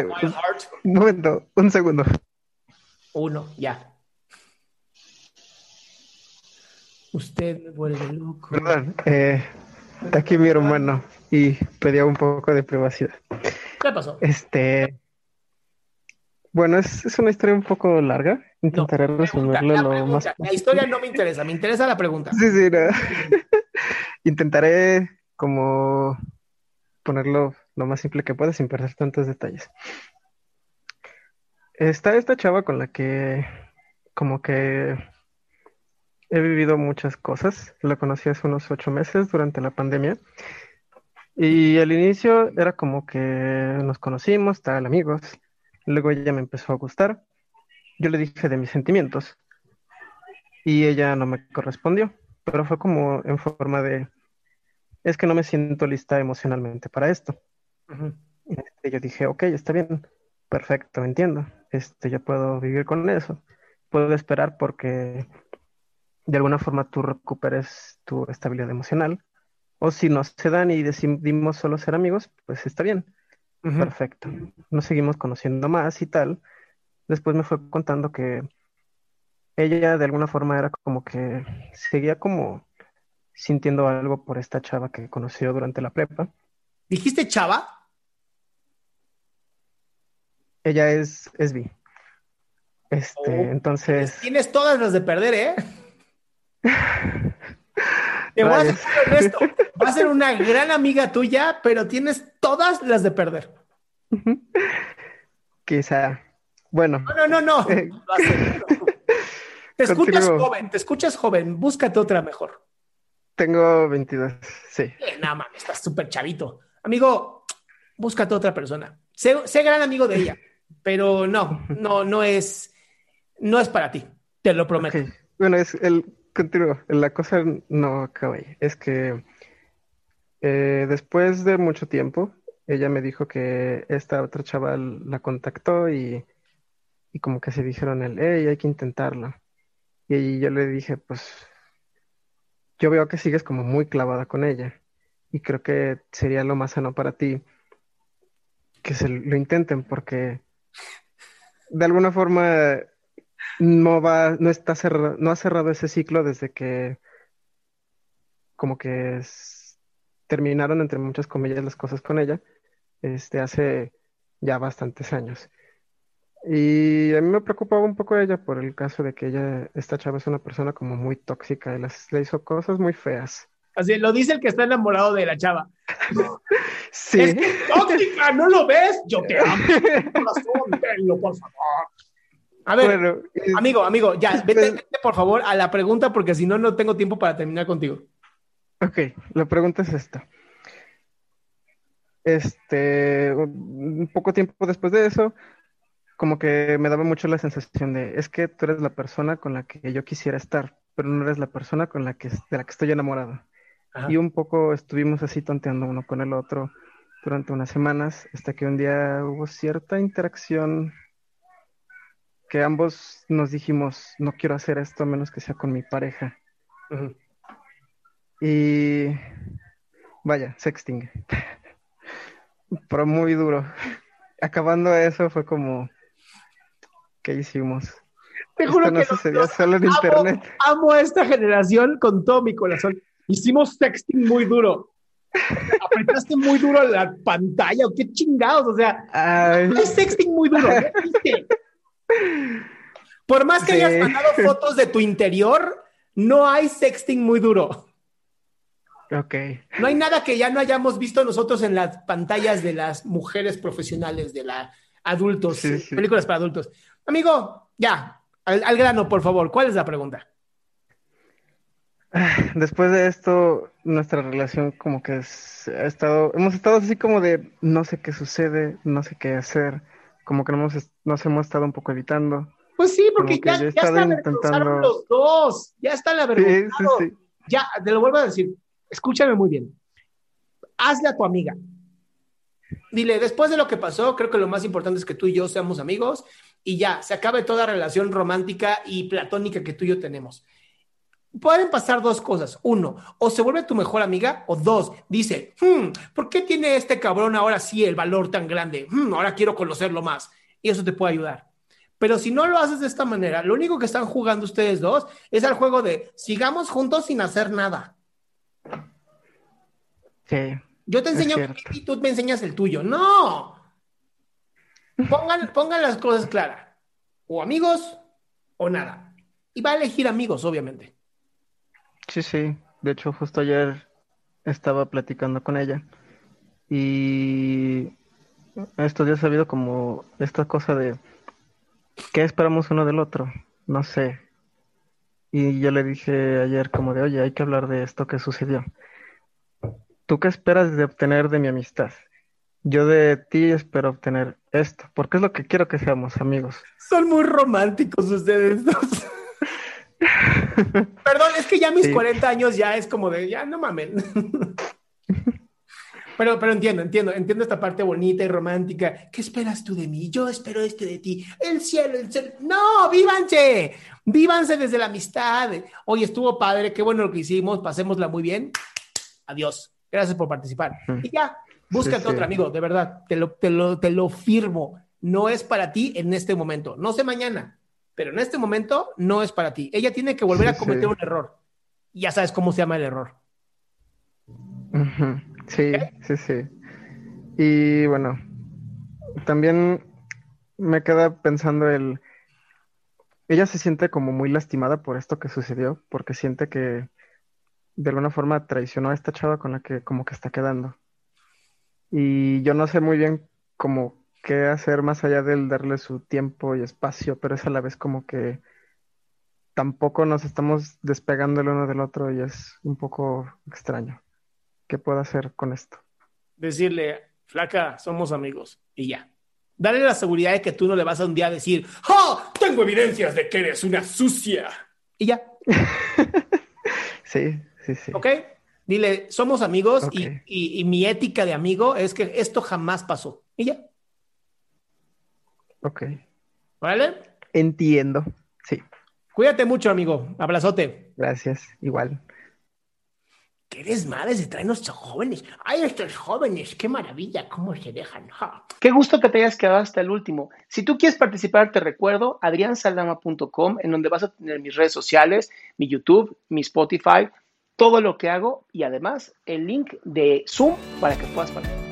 Eh. Un momento, un segundo. Uno, ya. Usted me vuelve loco. Perdón. Eh, está aquí mi hermano y pedía un poco de privacidad. ¿Qué pasó? Este. Bueno, es, es una historia un poco larga. Intentaré Pregunta, resumirlo lo pregunta. más La historia no me interesa, me interesa la pregunta. Sí, sí, no. Intentaré como ponerlo lo más simple que pueda sin perder tantos detalles. Está esta chava con la que como que he vivido muchas cosas. La conocí hace unos ocho meses durante la pandemia. Y al inicio era como que nos conocimos, tal, amigos. Luego ella me empezó a gustar. Yo le dije de mis sentimientos y ella no me correspondió, pero fue como en forma de, es que no me siento lista emocionalmente para esto. Ujú. Este, yo dije, ok, está bien, perfecto, entiendo. Este, yo puedo vivir con eso. Puedo esperar porque de alguna forma tú recuperes tu estabilidad emocional. O si no se dan y decidimos solo ser amigos, pues está bien. Perfecto. Nos seguimos conociendo más y tal. Después me fue contando que ella de alguna forma era como que seguía como sintiendo algo por esta chava que conoció durante la prepa. ¿Dijiste chava? Ella es, es bi. Este, Oh, entonces, Tienes todas las de perder, ¿eh? Te voy a ser honesto. Va a ser una gran amiga tuya, pero tienes todas las de perder. quizá, bueno, No, no, no, no. Eh. Te escuchas joven, te escuchas joven. Búscate otra mejor. tengo 22, sí. Eh, no mames, estás súper chavito. Amigo, búscate otra persona. Sé, sé gran amigo de ella, pero no, no, no es, no es para ti. Te lo prometo. Bueno, es el continúo. La cosa no acaba ahí. Es que eh, después de mucho tiempo, ella me dijo que esta otra chaval la contactó y, y como que se dijeron el, hey, hay que intentarlo. Y yo le dije, pues, yo veo que sigues como muy clavada con ella y creo que sería lo más sano para ti que se lo intenten porque de alguna forma no va, no está cerrado, no ha cerrado ese ciclo desde que como que terminaron entre muchas comillas las cosas con ella, este, hace ya bastantes años. Y a mí me preocupaba un poco ella por el caso de que ella, esta chava es una persona como muy tóxica y las, le hizo cosas muy feas. Así lo dice el que está enamorado de la chava. Sí, Es que tóxica, ¿no lo ves? Yo te amo. Corazón, tenlo, por favor. A ver, bueno, amigo, amigo, ya, vete, Después- vete, por favor a la pregunta porque si no, no tengo tiempo para terminar contigo. Ok, la pregunta es esta. Este, un poco tiempo después de eso, como que me daba mucho la sensación de, es que tú eres la persona con la que yo quisiera estar, pero no eres la persona con la que, de la que estoy enamorado. Ajá. Y un poco estuvimos así tonteando uno con el otro durante unas semanas, hasta que un día hubo cierta interacción que ambos nos dijimos, no quiero hacer esto a menos que sea con mi pareja. Y vaya, sexting. Pero muy duro. Acabando eso fue como, ¿qué hicimos? Te juro Esto no que sucedió los- solo en amo- internet. Amo a esta generación con todo mi corazón. Hicimos sexting muy duro. Apretaste muy duro la pantalla, o qué chingados, o sea, Ay, no es sexting muy duro. Por más que Sí. hayas mandado fotos de tu interior, no hay sexting muy duro. ok. No hay nada que ya no hayamos visto nosotros en las pantallas de las mujeres profesionales, de la adultos, Sí, sí. películas para adultos. Amigo, ya, al, al grano, por favor. ¿Cuál es la pregunta? Después de esto, nuestra relación como que es- ha estado, hemos estado así como de no sé qué sucede, no sé qué hacer, como que nos, hemos- nos hemos estado un poco evitando. Pues sí, porque ya, ya están intentando- los dos. Ya están Sí, sí, avergonzados. sí. Ya, te lo vuelvo a decir. Escúchame muy bien. Hazle a tu amiga. Dile, después de lo que pasó, creo que lo más importante es que tú y yo seamos amigos y ya, se acabe toda relación romántica y platónica que tú y yo tenemos. Pueden pasar dos cosas. Uno, o se vuelve tu mejor amiga, o dos, dice, "Hmm, ¿por qué tiene este cabrón ahora sí el valor tan grande? Hmm, ahora quiero conocerlo más. Y eso te puede ayudar. Pero si no lo haces de esta manera, lo único que están jugando ustedes dos es al juego de sigamos juntos sin hacer nada. Sí, Yo te enseño y tú me enseñas el tuyo. No. Pongan, pongan las cosas claras. O amigos o nada. Y va a elegir amigos, obviamente. Sí, sí. De hecho, justo ayer estaba platicando con ella y estos días ha habido como esta cosa de ¿qué esperamos uno del otro? No sé. Y yo le dije ayer como de, oye, hay que hablar de esto que sucedió. ¿Tú qué esperas de obtener de mi amistad? Yo de ti espero obtener esto, porque es lo que quiero que seamos amigos. Son muy románticos ustedes dos. Perdón, es que ya mis Sí. 40 años ya es como de, ya no mamen. Pero, pero entiendo, entiendo, entiendo esta parte bonita y romántica. ¿Qué esperas tú de mí? Yo espero este de ti. El cielo, el cielo. No, vívanse. Vívanse desde la amistad. Oye, estuvo padre, qué bueno lo que hicimos, pasémosla muy bien. Adiós. Gracias por participar. Y ya, búscate Sí, otro amigo, de verdad, te lo, te, lo, te lo firmo. No es para ti en este momento. No sé mañana, pero en este momento no es para ti. Ella tiene que volver Sí, a cometer sí. un error. Y ya sabes cómo se llama el error. Sí, sí, sí. Y bueno, también me queda pensando el... Ella se siente como muy lastimada por esto que sucedió, porque siente que de alguna forma traicionó a esta chava con la que como que está quedando. Y yo no sé muy bien como qué hacer más allá del darle su tiempo y espacio, pero es a la vez como que tampoco nos estamos despegando el uno del otro y es un poco extraño. ¿Qué puedo hacer con esto? Decirle, flaca, somos amigos. Y ya. Dale la seguridad de que tú no le vas a un día a decir, ¡Ah! Tengo evidencias de que eres una sucia. Y ya, Sí, sí, sí. ¿ok? Dile, somos amigos y- y, y mi ética de amigo es que esto jamás pasó. Y ya, Ok. ¿vale? Entiendo. Sí, Cuídate mucho, amigo. Abrazote. gracias. Igual. ¿Qué desmadre se traen nuestros jóvenes? ¡Ay, estos jóvenes! ¡Qué maravilla! ¿Cómo se dejan? Ja. Qué gusto que te hayas quedado hasta el último. Si tú quieres participar, te recuerdo adriansaldama.com, en donde vas a tener mis redes sociales, mi YouTube, mi Spotify, todo lo que hago y además el link de Zoom para que puedas participar.